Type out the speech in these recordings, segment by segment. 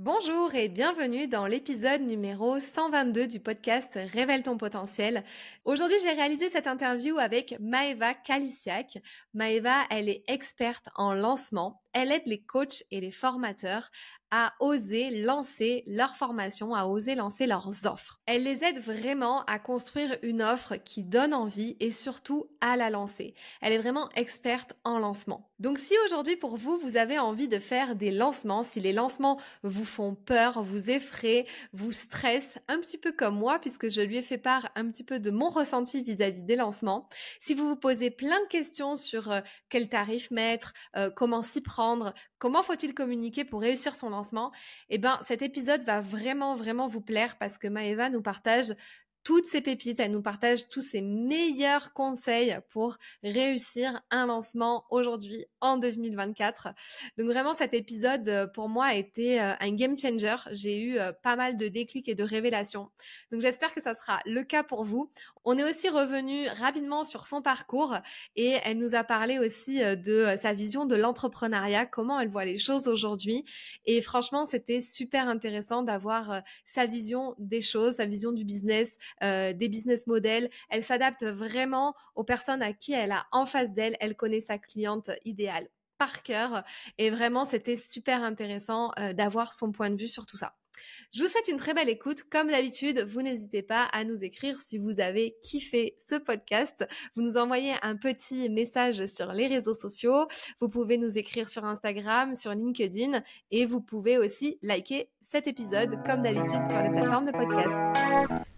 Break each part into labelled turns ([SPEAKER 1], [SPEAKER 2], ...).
[SPEAKER 1] Bonjour et bienvenue dans l'épisode numéro 122 du podcast Révèle ton potentiel. Aujourd'hui, j'ai réalisé cette interview avec Maeva Kalisiak. Maeva, elle est experte en lancement. Elle aide les coachs et les formateurs à oser lancer leur formation, à oser lancer leurs offres. Elle les aide vraiment à construire une offre qui donne envie et surtout à la lancer. Elle est vraiment experte en lancement. Donc si aujourd'hui pour vous, vous avez envie de faire des lancements, si les lancements vous font peur, vous effraient, vous stressent, un petit peu comme moi, puisque je lui ai fait part un petit peu de mon ressenti vis-à-vis des lancements, si vous vous posez plein de questions sur euh, quel tarif mettre, euh, comment s'y prendre, comment faut-il communiquer pour réussir son lancement, eh ben cet épisode va vraiment vraiment vous plaire parce que Maëva nous partage toutes ces pépites, elle nous partage tous ses meilleurs conseils pour réussir un lancement aujourd'hui en 2024. Donc vraiment cet épisode euh, pour moi a été euh, un game changer. J'ai eu euh, pas mal de déclics et de révélations. Donc j'espère que ça sera le cas pour vous. On est aussi revenu rapidement sur son parcours et elle nous a parlé aussi de sa vision de l'entrepreneuriat, comment elle voit les choses aujourd'hui. Et franchement, c'était super intéressant d'avoir sa vision des choses, sa vision du business, euh, des business models. Elle s'adapte vraiment aux personnes à qui elle a en face d'elle. Elle connaît sa cliente idéale par cœur. Et vraiment, c'était super intéressant euh, d'avoir son point de vue sur tout ça. Je vous souhaite une très belle écoute. Comme d'habitude, vous n'hésitez pas à nous écrire si vous avez kiffé ce podcast. Vous nous envoyez un petit message sur les réseaux sociaux. Vous pouvez nous écrire sur Instagram, sur LinkedIn et vous pouvez aussi liker cet épisode comme d'habitude sur les plateformes de podcast.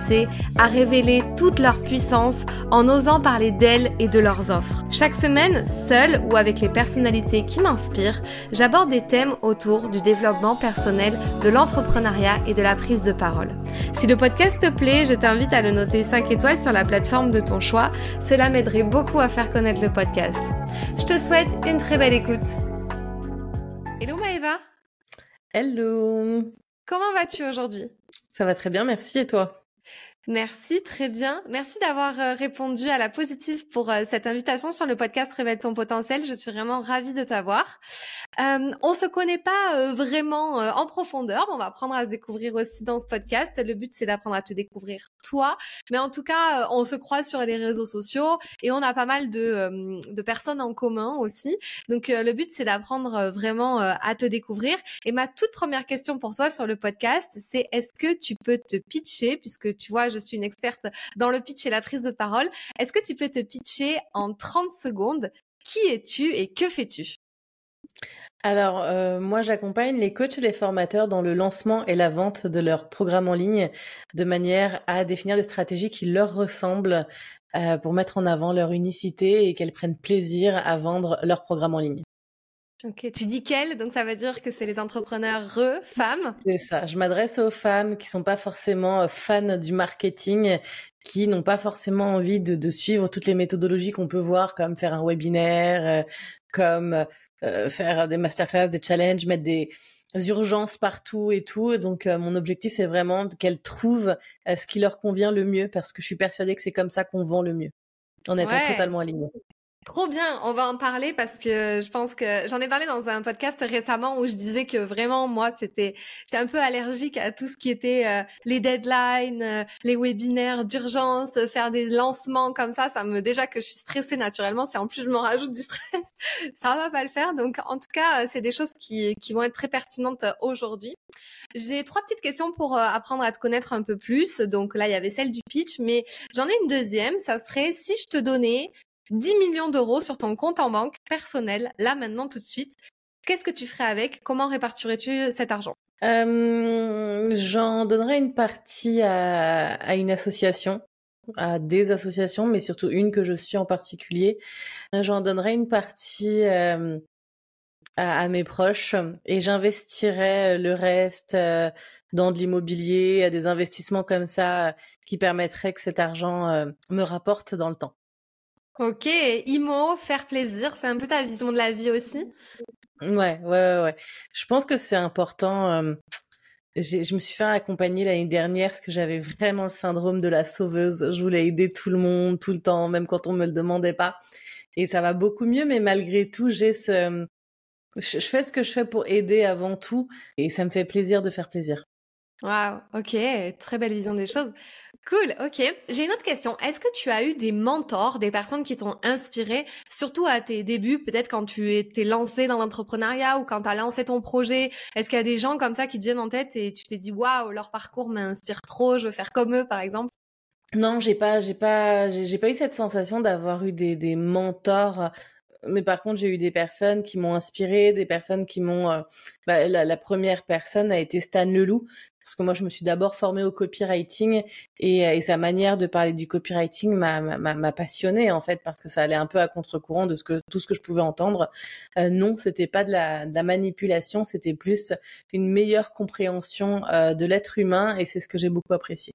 [SPEAKER 1] à révéler toute leur puissance en osant parler d'elles et de leurs offres. Chaque semaine, seule ou avec les personnalités qui m'inspirent, j'aborde des thèmes autour du développement personnel, de l'entrepreneuriat et de la prise de parole. Si le podcast te plaît, je t'invite à le noter 5 étoiles sur la plateforme de ton choix. Cela m'aiderait beaucoup à faire connaître le podcast. Je te souhaite une très belle écoute. Hello Maëva.
[SPEAKER 2] Hello.
[SPEAKER 1] Comment vas-tu aujourd'hui?
[SPEAKER 2] Ça va très bien, merci. Et toi?
[SPEAKER 1] Merci, très bien. Merci d'avoir euh, répondu à la positive pour euh, cette invitation sur le podcast Révèle ton potentiel. Je suis vraiment ravie de t'avoir. Euh, on se connaît pas euh, vraiment en profondeur. On va apprendre à se découvrir aussi dans ce podcast. Le but, c'est d'apprendre à te découvrir toi. Mais en tout cas, on se croise sur les réseaux sociaux et on a pas mal de, de personnes en commun aussi. Donc, le but, c'est d'apprendre vraiment à te découvrir. Et ma toute première question pour toi sur le podcast, c'est est-ce que tu peux te pitcher puisque tu vois, je suis une experte dans le pitch et la prise de parole. Est-ce que tu peux te pitcher en 30 secondes? Qui es-tu et que fais-tu?
[SPEAKER 2] Alors, euh, moi, j'accompagne les coachs et les formateurs dans le lancement et la vente de leurs programmes en ligne de manière à définir des stratégies qui leur ressemblent euh, pour mettre en avant leur unicité et qu'elles prennent plaisir à vendre leurs programmes en ligne.
[SPEAKER 1] Ok, tu dis qu'elles, donc ça veut dire que c'est les entrepreneurs femmes.
[SPEAKER 2] C'est ça. Je m'adresse aux femmes qui sont pas forcément euh, fans du marketing, qui n'ont pas forcément envie de, suivre toutes les méthodologies qu'on peut voir, comme faire un webinaire, euh, comme euh, faire des masterclass, des challenges, mettre des urgences partout et tout. Donc mon objectif c'est vraiment qu'elles trouvent ce qui leur convient le mieux, parce que je suis persuadée que c'est comme ça qu'on vend le mieux, en étant totalement aligné.
[SPEAKER 1] Trop bien, on va en parler parce que je pense que j'en ai parlé dans un podcast récemment où je disais que vraiment moi c'était j'étais un peu allergique à tout ce qui était euh, les deadlines, euh, les webinaires d'urgence, faire des lancements comme ça, ça me déjà que je suis stressée naturellement, si en plus je me rajoute du stress, ça va pas le faire. Donc en tout cas, euh, c'est des choses qui qui vont être très pertinentes aujourd'hui. J'ai trois petites questions pour apprendre à te connaître un peu plus. Donc là, il y avait celle du pitch, mais j'en ai une deuxième, ça serait si je te donnais 10 millions d'euros sur ton compte en banque personnel, là maintenant tout de suite. Qu'est-ce que tu ferais avec? Comment répartirais-tu cet argent?
[SPEAKER 2] Euh, J'en donnerais une partie à, une association, à des associations, mais surtout une que je suis en particulier. J'en donnerais une partie euh, à, mes proches et j'investirais le reste dans de l'immobilier, des investissements comme ça qui permettraient que cet argent me rapporte dans le temps.
[SPEAKER 1] Ok, IMO, faire plaisir, c'est un peu ta vision de la vie aussi?
[SPEAKER 2] Ouais, ouais, ouais. Je pense que c'est important. je me suis fait accompagner l'année dernière parce que j'avais vraiment le syndrome de la sauveuse. Je voulais aider tout le monde, tout le temps, même quand on me le demandait pas. Et ça va beaucoup mieux, mais malgré tout, j'ai ce, je, fais ce que je fais pour aider avant tout et ça me fait plaisir de faire plaisir.
[SPEAKER 1] Waouh, ok, très belle vision des choses. Cool, ok. J'ai une autre question. Est-ce que tu as eu des mentors, des personnes qui t'ont inspiré, surtout à tes débuts, peut-être quand tu étais lancé dans l'entrepreneuriat ou quand tu as lancé ton projet? Est-ce qu'il y a des gens comme ça qui te viennent en tête et tu t'es dit waouh, leur parcours m'inspire trop, je veux faire comme eux par exemple?
[SPEAKER 2] Non, j'ai pas, j'ai pas, j'ai pas eu cette sensation d'avoir eu des, des mentors mais par contre, j'ai eu des personnes qui m'ont inspiré, des personnes qui m'ont. Euh, bah, la, première personne a été Stan Leloup, parce que moi, je me suis d'abord formée au copywriting et, euh, sa manière de parler du copywriting m'a passionnée en fait, parce que ça allait un peu à contre-courant de ce que tout ce que je pouvais entendre. Euh, non, c'était pas de la, manipulation, c'était plus une meilleure compréhension euh, de l'être humain, et c'est ce que j'ai beaucoup apprécié.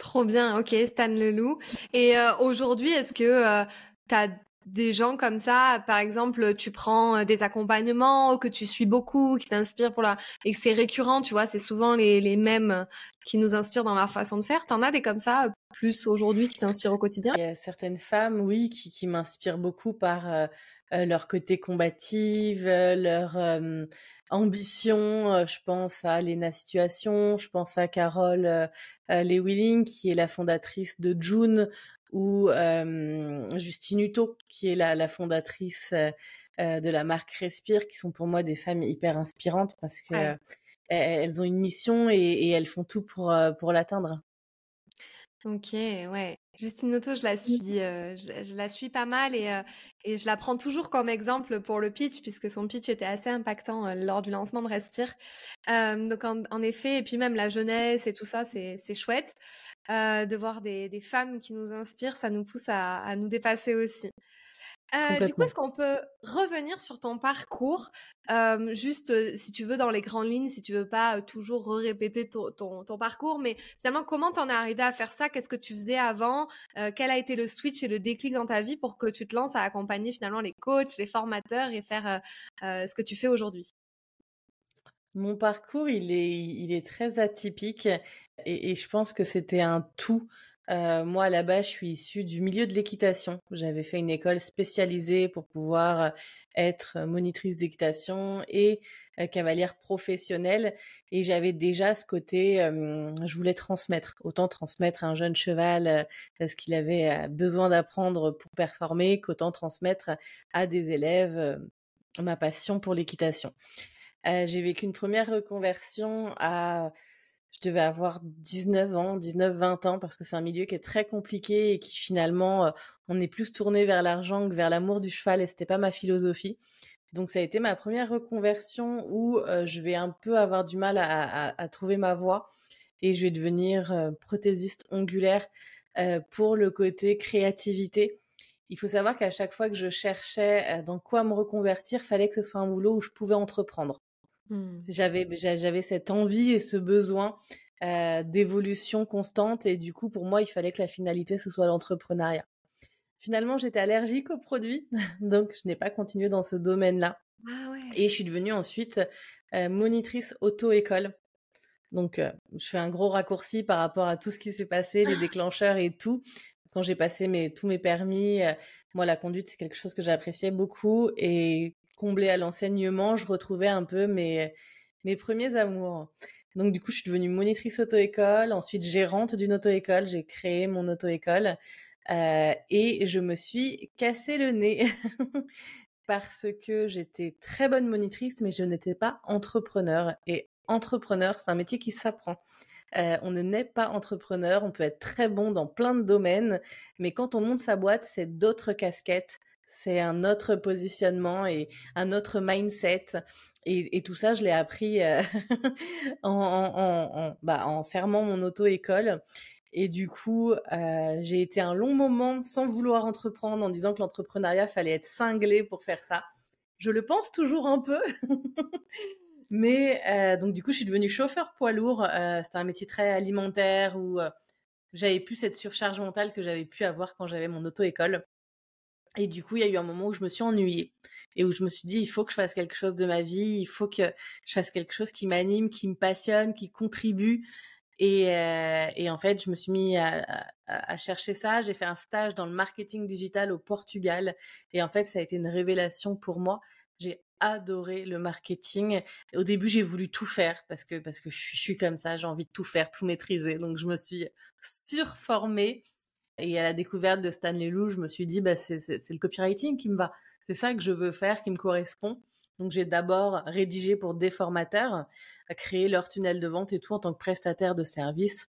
[SPEAKER 1] Trop bien, ok, Stan Leloup. Et aujourd'hui, est-ce que tu as des gens comme ça, par exemple, tu prends euh, des accompagnements que tu suis beaucoup, qui t'inspirent pour la et que c'est récurrent, tu vois, c'est souvent les, les mêmes qui nous inspirent dans leur façon de faire. T'en as des comme ça plus aujourd'hui qui t'inspirent au quotidien?
[SPEAKER 2] Il y a certaines femmes, oui, qui, qui m'inspirent beaucoup par euh, leur côté combative, leur ambition. je pense à Lena Situation, je pense à Carole Lewilling, qui est la fondatrice de June, ou Justine Hutto, qui est la, fondatrice de la marque Respire, qui sont pour moi des femmes hyper inspirantes parce que elles ont une mission et, elles font tout pour, pour l'atteindre.
[SPEAKER 1] Ok, ouais. Justine Hutto, je la suis, je, la suis pas mal et, et je la prends toujours comme exemple pour le pitch puisque son pitch était assez impactant lors du lancement de Respire. donc en, effet, et puis même la jeunesse et tout ça, c'est chouette. Euh, de voir des, femmes qui nous inspirent, ça nous pousse à, nous dépasser aussi. Euh, du coup, est-ce qu'on peut revenir sur ton parcours, euh, juste si tu veux dans les grandes lignes, si tu veux pas toujours répéter ton, parcours, mais finalement, comment t'en es arrivé à faire ça? Qu'est-ce que tu faisais avant? Quel a été le switch et le déclic dans ta vie pour que tu te lances à accompagner finalement les coachs, les formateurs et faire ce que tu fais aujourd'hui?
[SPEAKER 2] Mon parcours, il est, il est très atypique et, je pense que c'était un tout. Euh, moi, là-bas, je suis issue du milieu de l'équitation. J'avais fait une école spécialisée pour pouvoir être monitrice d'équitation et cavalière professionnelle. Et j'avais déjà ce côté, je voulais transmettre. Autant transmettre à un jeune cheval ce qu'il avait besoin d'apprendre pour performer, qu'autant transmettre à des élèves ma passion pour l'équitation. Euh, j'ai vécu une première reconversion à, je devais avoir 19 ans, 19-20 ans, parce que c'est un milieu qui est très compliqué et qui finalement, euh, on est plus tourné vers l'argent que vers l'amour du cheval et c'était pas ma philosophie. Donc ça a été ma première reconversion où euh, je vais un peu avoir du mal à, trouver ma voie et je vais devenir prothésiste ongulaire pour le côté créativité. Il faut savoir qu'à chaque fois que je cherchais dans quoi me reconvertir, fallait que ce soit un boulot où je pouvais entreprendre. Mmh. J'avais j'avais cette envie et ce besoin d'évolution constante et du coup pour moi il fallait que la finalité ce soit l'entrepreneuriat. Finalement j'étais allergique aux produits donc je n'ai pas continué dans ce domaine-là. Ah et je suis devenue ensuite monitrice auto-école. Donc je fais un gros raccourci par rapport à tout ce qui s'est passé, les déclencheurs et tout. Quand j'ai passé mes, tous mes permis, moi la conduite c'est quelque chose que j'appréciais beaucoup et comblé à l'enseignement, je retrouvais un peu mes, mes premiers amours. Donc du coup, je suis devenue monitrice auto-école, ensuite gérante d'une auto-école, j'ai créé mon auto-école euh, et je me suis cassé le nez parce que j'étais très bonne monitrice, mais je n'étais pas entrepreneur. Et entrepreneur, c'est un métier qui s'apprend. Euh, on ne naît pas entrepreneur, on peut être très bon dans plein de domaines, mais quand on monte sa boîte, c'est d'autres casquettes, c'est un autre positionnement et un autre mindset. Et, tout ça, je l'ai appris euh, bah, en, fermant mon auto-école. Et du coup, euh, j'ai été un long moment sans vouloir entreprendre, en disant que l'entrepreneuriat fallait être cinglé pour faire ça. Je le pense toujours un peu. Mais euh, donc du coup, je suis devenue chauffeur poids lourd. C'était un métier très alimentaire où j'avais plus cette surcharge mentale que j'avais pu avoir quand j'avais mon auto-école. Et du coup, il y a eu un moment où je me suis ennuyée et où je me suis dit, il faut que je fasse quelque chose de ma vie, il faut que je fasse quelque chose qui m'anime, qui me passionne, qui contribue. Et, euh, en fait, je me suis mis à, à, chercher ça. J'ai fait un stage dans le marketing digital au Portugal. Et en fait, ça a été une révélation pour moi. J'ai adoré le marketing. Au début, j'ai voulu tout faire parce que parce que je suis, comme ça, j'ai envie de tout faire, tout maîtriser. Donc je me suis surformée et à la découverte de Stanley Lou, je me suis dit bah c'est le copywriting qui me va. C'est ça que je veux faire, qui me correspond. Donc j'ai d'abord rédigé pour des formateurs, créé leur tunnel de vente et tout en tant que prestataire de service.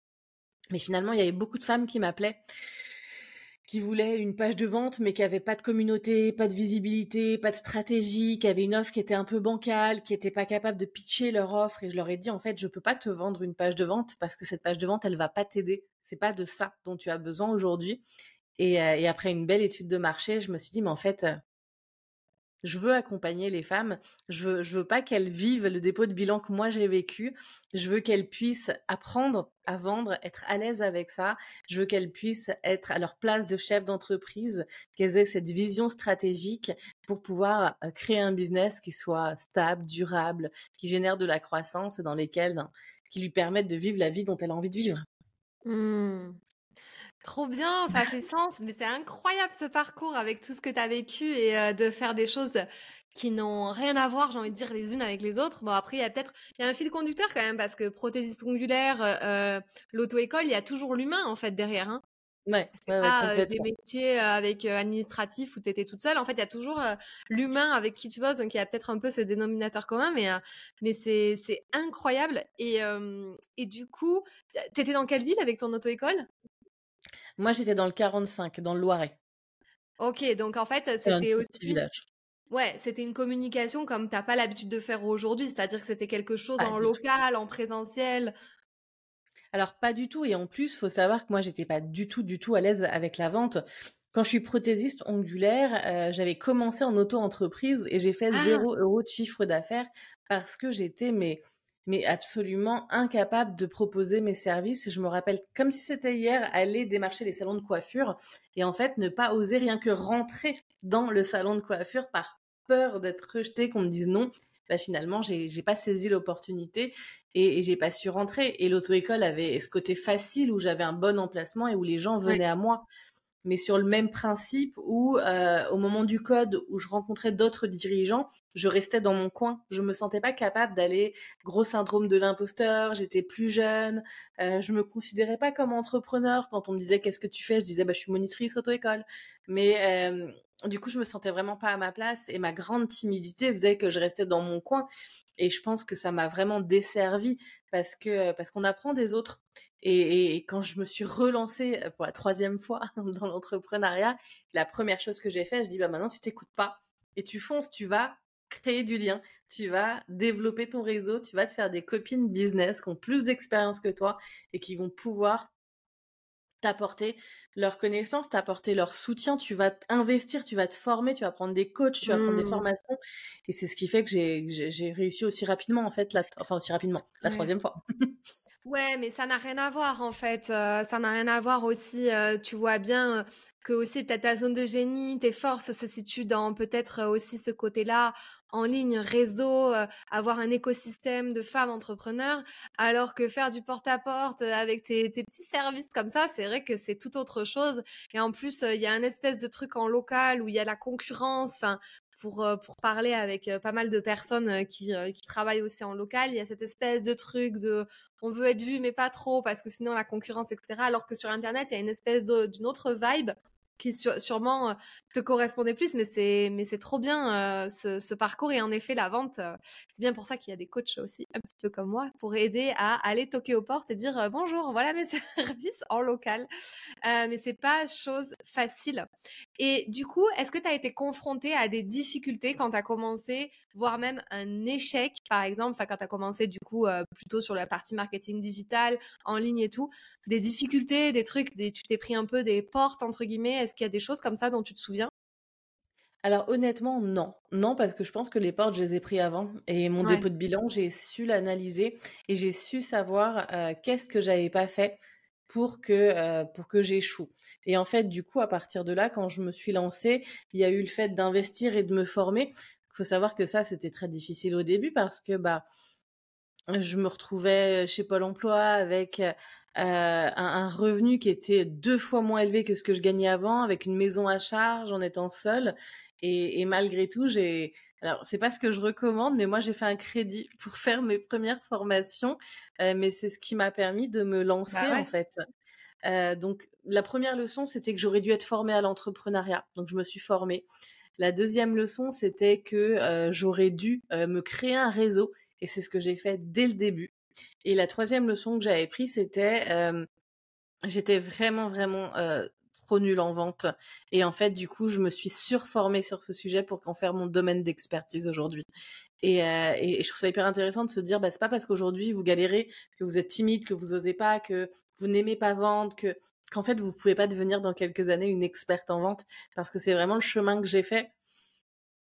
[SPEAKER 2] Mais finalement, il y avait beaucoup de femmes qui m'appelaient qui voulaient une page de vente, mais qui avait pas de communauté, pas de visibilité, pas de stratégie, qui avait une offre qui était un peu bancale, qui était pas capable de pitcher leur offre. Et je leur ai dit, en fait, je peux pas te vendre une page de vente parce que cette page de vente, elle va pas t'aider. C'est pas de ça dont tu as besoin aujourd'hui. Et, euh, et, après une belle étude de marché, je me suis dit, mais en fait, euh, je veux accompagner les femmes. Je veux, veux pas qu'elles vivent le dépôt de bilan que moi j'ai vécu. Je veux qu'elles puissent apprendre à vendre, être à l'aise avec ça. Je veux qu'elles puissent être à leur place de chef d'entreprise, qu'elles aient cette vision stratégique pour pouvoir euh, créer un business qui soit stable, durable, qui génère de la croissance et dans lesquelles, ben, qui lui permettent de vivre la vie dont elle a envie de vivre.
[SPEAKER 1] Mmh. Trop bien, ça fait sens, mais c'est incroyable ce parcours avec tout ce que tu as vécu et euh, de faire des choses qui n'ont rien à voir, j'ai envie de dire, les unes avec les autres. Bon, après, il y a peut-être il y a un fil conducteur quand même, parce que prothésiste ongulaire, euh, euh l'auto-école, il y a toujours l'humain en fait derrière. Hein.
[SPEAKER 2] Ouais,
[SPEAKER 1] c'est pas euh, des métiers avec administratifs où tu étais toute seule. En fait, il y a toujours l'humain avec qui tu bosses, donc il y a peut-être un peu ce dénominateur commun, mais, mais c'est, c'est incroyable. Et, et du coup, tu étais dans quelle ville avec ton auto-école?
[SPEAKER 2] Moi, j'étais dans le 45, dans le Loiret.
[SPEAKER 1] Ok, donc en fait, c'était aussi. Village. Ouais, c'était une communication comme tu n'as pas l'habitude de faire aujourd'hui, c'est-à-dire que c'était quelque chose en local, en présentiel?
[SPEAKER 2] Alors pas du tout, et en plus, faut savoir que moi, j'étais pas du tout, du tout à l'aise avec la vente. Quand je suis prothésiste ongulaire, euh, j'avais commencé en auto-entreprise et j'ai fait 0 ah! euros de chiffre d'affaires parce que j'étais mais mais absolument incapable de proposer mes services. Je me rappelle comme si c'était hier, aller démarcher les salons de coiffure et en fait ne pas oser rien que rentrer dans le salon de coiffure par peur d'être rejeté, qu'on me dise non. Bah finalement, j'ai pas saisi l'opportunité et, et j'ai pas su rentrer. Et l'auto-école avait ce côté facile où j'avais un bon emplacement et où les gens venaient à moi mais sur le même principe où euh, au moment du code où je rencontrais d'autres dirigeants, je restais dans mon coin. Je me sentais pas capable d'aller gros syndrome de l'imposteur. J'étais plus jeune. Euh, je me considérais pas comme entrepreneur. Quand on me disait qu'est-ce que tu fais, je disais bah je suis monitrice auto-école. Mais euh, du coup, je me sentais vraiment pas à ma place et ma grande timidité faisait que je restais dans mon coin. Et je pense que ça m'a vraiment desservi parce que parce qu'on apprend des autres. Et, quand je me suis relancée pour la troisième fois dans l'entrepreneuriat, la première chose que j'ai fait, je dis bah maintenant tu t'écoutes pas. Et tu fonces, tu vas créer du lien, tu vas développer ton réseau, tu vas te faire des copines business qui ont plus d'expérience que toi et qui vont pouvoir t'apporter leur connaissance, t'apporter leur soutien, tu vas investir, tu vas te former, tu vas prendre des coachs, tu vas prendre des mmh. formations. Et c'est ce qui fait que j'ai réussi aussi rapidement, en fait, la, enfin aussi rapidement, la troisième fois.
[SPEAKER 1] ouais, mais ça n'a rien à voir, en fait. Euh, ça n'a rien à voir aussi, euh, tu vois bien, euh, que aussi peut-être ta zone de génie, tes forces se situent dans peut-être aussi ce côté-là en ligne, réseau, avoir un écosystème de femmes entrepreneurs, alors que faire du porte-à-porte avec tes, petits services comme ça, c'est vrai que c'est tout autre chose. Et en plus, il y a un espèce de truc en local où il y a la concurrence. Enfin, pour, pour parler avec pas mal de personnes qui, qui travaillent aussi en local, il y a cette espèce de truc de on veut être vu mais pas trop parce que sinon la concurrence, etc. Alors que sur Internet, il y a une espèce d'une autre vibe qui sûrement euh, te correspondait plus, mais c'est mais c'est trop bien euh, ce, parcours et en effet la vente, euh, c'est bien pour ça qu'il y a des coachs aussi un petit peu comme moi pour aider à aller toquer aux portes et dire bonjour, voilà mes services en local. mais c'est pas chose facile. Et du coup, est-ce que tu as été confronté à des difficultés quand tu as commencé, voire même un échec par exemple, quand tu as commencé du coup plutôt sur la partie marketing digital, en ligne et tout, des difficultés, des trucs, tu t'es pris un peu des portes entre guillemets? Est-ce qu'il y a des choses comme ça dont tu te souviens?
[SPEAKER 2] Alors honnêtement, non. Non, parce que je pense que les portes, je les ai pris avant et mon
[SPEAKER 1] Ouais.
[SPEAKER 2] dépôt de bilan, j'ai su l'analyser et j'ai su savoir, qu'est-ce que j'avais pas fait pour que, pour que j'échoue et en fait, du coup, à partir de là, quand je me suis lancée, il y a eu le fait d'investir et de me former. Il faut savoir que ça, c'était très difficile au début parce que, bah, je me retrouvais chez Pôle emploi avec, un un revenu qui était 2 fois moins élevé que ce que je gagnais avant, avec une maison à charge, en étant seule et et malgré tout, j'ai alors c'est pas ce que je recommande, mais moi j'ai fait un crédit pour faire mes premières formations, heu, mais c'est ce qui m'a permis de me
[SPEAKER 1] Bah
[SPEAKER 2] lancer, en fait. Heu, donc la première leçon, c'était que j'aurais dû être formée à l'entrepreneuriat, donc je me suis formée. La deuxième leçon, c'était que, heu, j'aurais dû, heu, me créer un réseau et c'est ce que j'ai fait dès le début et la troisième leçon que j'avais prise, c'était, hem, j'étais vraiment, vraiment, heu, trop nulle en vente et en fait, du coup, je me suis surformée sur ce sujet pour qu'en faire mon domaine d'expertise aujourd'hui et heu et et je trouve ça hyper intéressant de se dire, bah, c'est pas parce qu'aujourd'hui vous galérez, que vous êtes timide, que vous osez pas, que vous n'aimez pas vendre, que qu'en fait vous pouvez pas devenir dans quelques années une experte en vente parce que c'est vraiment le chemin que j'ai fait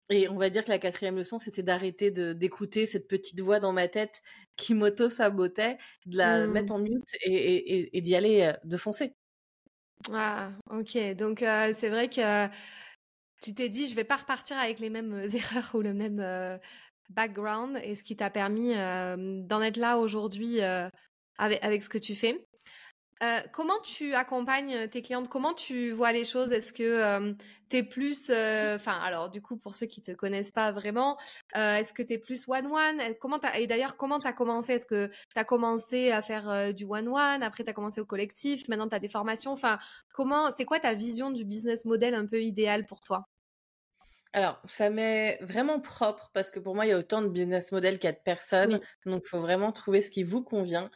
[SPEAKER 2] et on va dire que la quatrième leçon, c'était d'arrêter d'écouter cette petite voix dans ma tête qui m'auto-sabotait, de la
[SPEAKER 1] Mmh.
[SPEAKER 2] mettre en mute et d'y aller, heu, de foncer.
[SPEAKER 1] Ah, OK. Donc, heu, c'est vrai que tu t'es dit: «Je vais pas repartir avec les mêmes, heu, erreurs ou le même, background» et ce qui t'a permis, d'en être là aujourd'hui, avec ce que tu fais. Heu, comment tu accompagnes, tes clientes? Comment tu vois les choses? Est-ce que, hem, tu es plus, heu enfin, alors du coup, pour ceux qui te connaissent pas vraiment, heu, est-ce que tu es plus one one? Heu, comment et d'ailleurs, comment tu as commencé? Est-ce que tu as commencé à faire, du one one, après tu as commencé au collectif, maintenant tu as des formations? Enfin, comment c'est quoi ta vision du business model un peu idéal pour toi?
[SPEAKER 2] Alors, ça m'est vraiment propre parce que pour moi, il y a autant de business model qu'il y a de personnes,
[SPEAKER 1] Oui,
[SPEAKER 2] donc il faut vraiment trouver ce qui vous convient.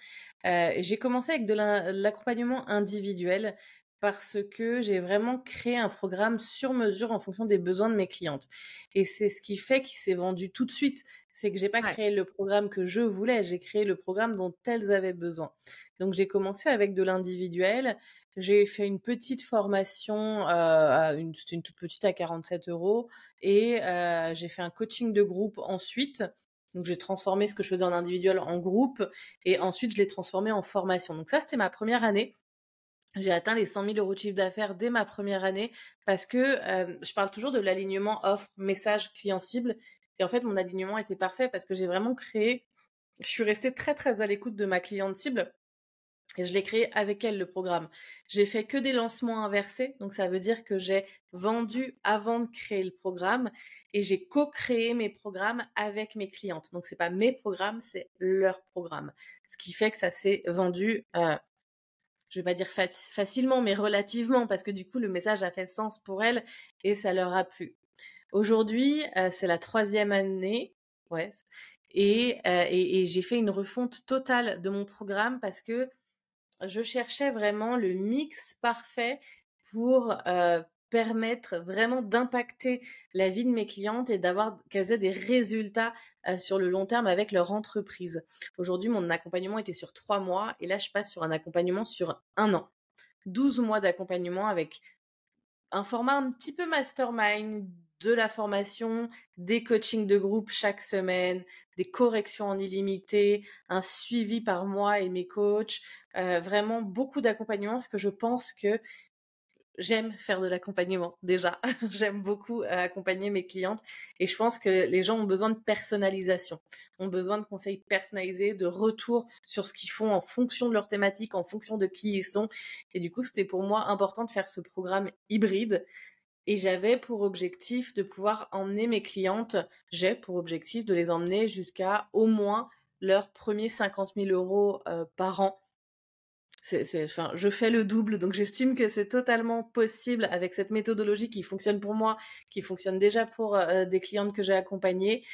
[SPEAKER 2] Heu, j'ai commencé avec de l'accompagnement individuel parce que j'ai vraiment créé un programme sur mesure en fonction des besoins de mes clientes et c'est ce qui fait qu'il s'est vendu tout de suite. C'est que j'ai pas
[SPEAKER 1] ouais.
[SPEAKER 2] créé le programme que je voulais, j'ai créé le programme dont elles avaient besoin. Donc j'ai commencé avec de l'individuel, j'ai fait une petite formation, heu, à une c'était une toute petite à 47 euros et heu, j'ai fait un coaching de groupe ensuite. Donc j'ai transformé ce que je faisais en individuel en groupe et ensuite je l'ai transformé en formation. Donc ça, c'était ma première année. J'ai atteint les 100 000 euros de chiffre d'affaires dès ma première année parce que, je parle toujours de l'alignement offre, message, client cible et en fait, mon alignement était parfait parce que j'ai vraiment créé je suis restée très, très à l'écoute de ma cliente cible et je l'ai créé avec elle, le programme. J'ai fait que des lancements inversés, donc ça veut dire que j'ai vendu avant de créer le programme et j'ai co-créé mes programmes avec mes clientes. Donc c'est pas mes programmes, c'est leurs programmes. Ce qui fait que ça s'est vendu, je vais pas dire facilement, mais relativement parce que du coup le message a fait sens pour elles et ça leur a plu. Aujourd'hui, heu, c'est la troisième année, ouais, et heu et j'ai fait une refonte totale de mon programme parce que je cherchais vraiment le mix parfait pour, heu, permettre vraiment d'impacter la vie de mes clientes et d'avoir qu'elles aient des résultats, heu, sur le long terme avec leur entreprise. Aujourd'hui, mon accompagnement était sur 3 mois et là, je passe sur un accompagnement sur un an. 12 mois d'accompagnement avec un format un petit peu mastermind, de la formation, des coachings de groupe chaque semaine, des corrections en illimité, un suivi par mois et mes coachs, heu, vraiment beaucoup d'accompagnement parce que je pense que j'aime faire de l'accompagnement déjà. J'aime beaucoup, heu, accompagner mes clientes et je pense que les gens ont besoin de personnalisation, ont besoin de conseils personnalisés, de retours sur ce qu'ils font en fonction de leur thématique, en fonction de qui ils sont et du coup, c'était pour moi important de faire ce programme hybride et j'avais pour objectif de pouvoir emmener mes clientes j'ai pour objectif de les emmener jusqu'à au moins leurs premiers 50 000 euros heu, par an. C'est c'est enfin, je fais le double, donc j'estime que c'est totalement possible avec cette méthodologie qui fonctionne pour moi, qui fonctionne déjà pour, heu, des clientes que j'ai accompagnées.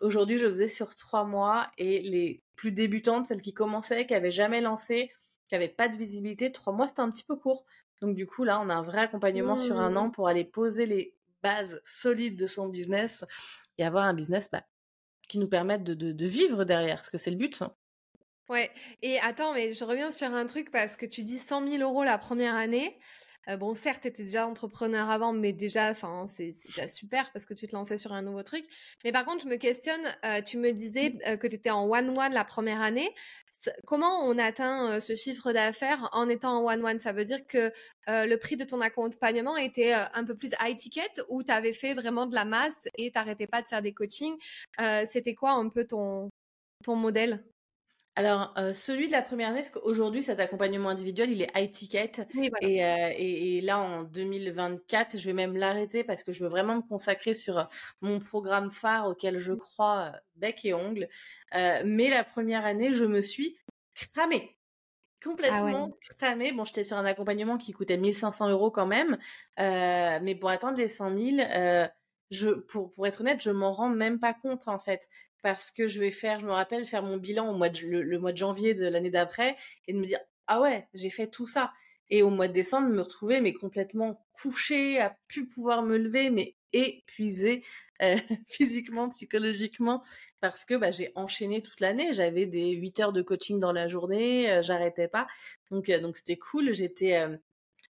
[SPEAKER 2] Aujourd'hui, je faisais sur 3 mois et les plus débutantes, celles qui commençaient, qui avaient jamais lancé, qui avaient pas de visibilité, 3 mois, c'était un petit peu court. Donc du coup, là, on a un vrai accompagnement sur un
[SPEAKER 1] Mmh.
[SPEAKER 2] an pour aller poser les bases solides de son business et avoir un business, bah, qui nous permette de de de vivre derrière, parce que c'est le but. hein.
[SPEAKER 1] Ouais et attends, mais je reviens sur un truc parce que tu dis cent mille euros la première année. bon, certes, tu étais déjà entrepreneur avant, mais déjà, enfin, c'est déjà super parce que tu te lançais sur un nouveau truc. Mais par contre, je me questionne, tu me disais que tu étais en one-one la première année. Comment on atteint ce chiffre d'affaires en étant en one-one Ça veut dire que le prix de ton accompagnement était un peu plus high ticket ou tu avais fait vraiment de la masse et t'arrêtais pas de faire des coachings? C'était quoi un peu ton, ton modèle?
[SPEAKER 2] Alors, celui de la première année, parce qu'aujourd'hui, cet accompagnement individuel, il est high ticket. et, et, là, en 2024, je vais même l'arrêter parce que je veux vraiment me consacrer sur mon programme phare auquel je crois bec et ongle. mais la première année, je me suis cramée. Ah complètement cramée. Bon, j'étais sur un accompagnement qui coûtait 1500 euros quand même. mais pour atteindre les 100 000, je, pour, pour être honnête, je m'en rends même pas compte en fait, parce que je vais faire, je me rappelle faire mon bilan au mois de, le, mois de janvier de l'année d'après et de me dire ah ouais, j'ai fait tout ça. Et au mois de décembre, me retrouver mais complètement couchée, à plus pouvoir me lever, mais épuisée euh, physiquement, psychologiquement, parce que bah, j'ai enchaîné toute l'année. J'avais des 8 heures de coaching dans la journée, euh, j'arrêtais pas. Donc euh, donc c'était cool. J'étais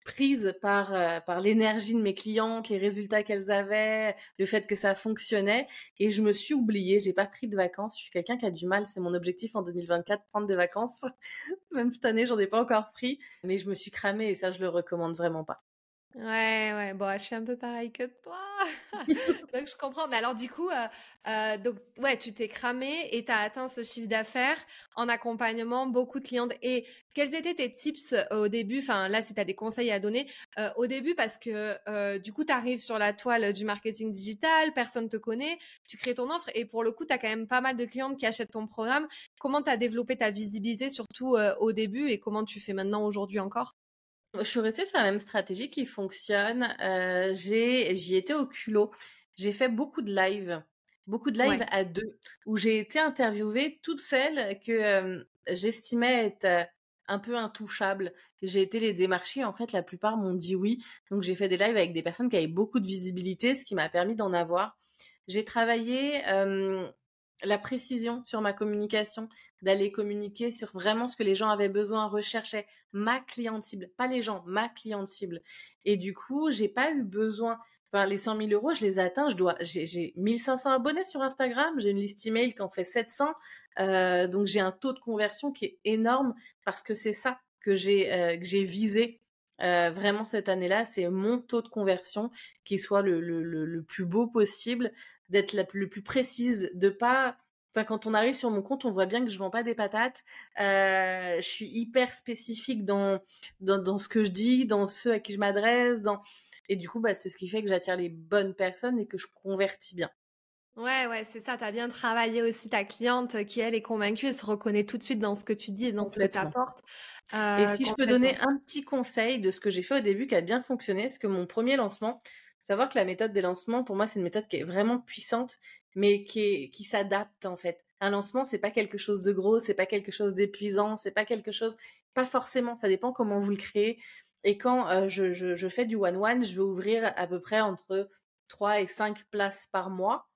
[SPEAKER 2] prise par euh, par l'énergie de mes clientes, les résultats qu'elles avaient, le fait que ça fonctionnait et je me suis oubliée, j'ai pas pris de vacances, je suis quelqu'un qui a du mal, c'est mon objectif en 2024 prendre des vacances. Même cette année, j'en ai pas encore pris, mais je me suis cramée et ça je le recommande vraiment pas.
[SPEAKER 1] Ouais, ouais, bon, je suis un peu pareil que toi. donc, je comprends. Mais alors, du coup, euh, euh, donc, ouais, tu t'es cramé et tu as atteint ce chiffre d'affaires en accompagnement, beaucoup de clientes. Et quels étaient tes tips au début? Enfin, là, si tu as des conseils à donner, euh, au début, parce que du coup, tu arrives sur la toile du marketing digital, personne te connaît, tu crées ton offre et pour le coup, tu as quand même pas mal de clientes qui achètent ton programme. Comment tu as développé ta visibilité, surtout au début, et comment tu fais maintenant aujourd'hui encore?
[SPEAKER 2] Je suis restée sur la même stratégie qui fonctionne. Euh, j'ai, j'y étais au culot. J'ai fait beaucoup de lives, beaucoup de lives à deux, où j'ai été interviewée toutes celles que euh, j'estimais être euh, un peu intouchables. J'ai été les démarcher. En fait, la plupart m'ont dit oui. Donc, j'ai fait des lives avec des personnes qui avaient beaucoup de visibilité, ce qui m'a permis d'en avoir. J'ai travaillé la précision sur ma communication, d'aller communiquer sur vraiment ce que les gens avaient besoin, recherchaient, ma cliente cible, pas les gens, ma cliente cible. Et du coup, j'ai pas eu besoin, enfin, les 100 000 euros, je les ai atteints, je dois, j'ai 1500 abonnés sur Instagram, j'ai une liste email qui en fait 700, euh, donc j'ai un taux de conversion qui est énorme parce que c'est ça que j'ai, euh, que j'ai visé euh, vraiment cette année-là, c'est mon taux de conversion qui soit le, le, le, plus beau possible, d'être la le plus précise, de pas. Enfin, quand on arrive sur mon compte, on voit bien que je vends pas des patates. Euh, je suis hyper spécifique dans, dans, dans ce que je dis, dans ceux à qui je m'adresse, dans et du coup, bah, c'est ce qui fait que j'attire les bonnes personnes et que je convertis bien.
[SPEAKER 1] Ouais, ouais, c'est ça. Tu as bien travaillé aussi ta cliente qui, elle, est convaincue et se reconnaît tout de suite dans ce que tu dis et dans ce que tu apportes.
[SPEAKER 2] et si je peux donner un petit conseil de ce que j'ai fait au début qui a bien fonctionné, parce que mon premier lancement, savoir que la méthode des lancements, pour moi, c'est une méthode qui est vraiment puissante, mais qui, est, qui s'adapte en fait. Un lancement, c'est pas quelque chose de gros, c'est pas quelque chose d'épuisant, c'est pas quelque chose, pas forcément. Ça dépend comment vous le créez. Et quand euh, je, je, je fais du one-one, je vais ouvrir à peu près entre 3 et 5 places par mois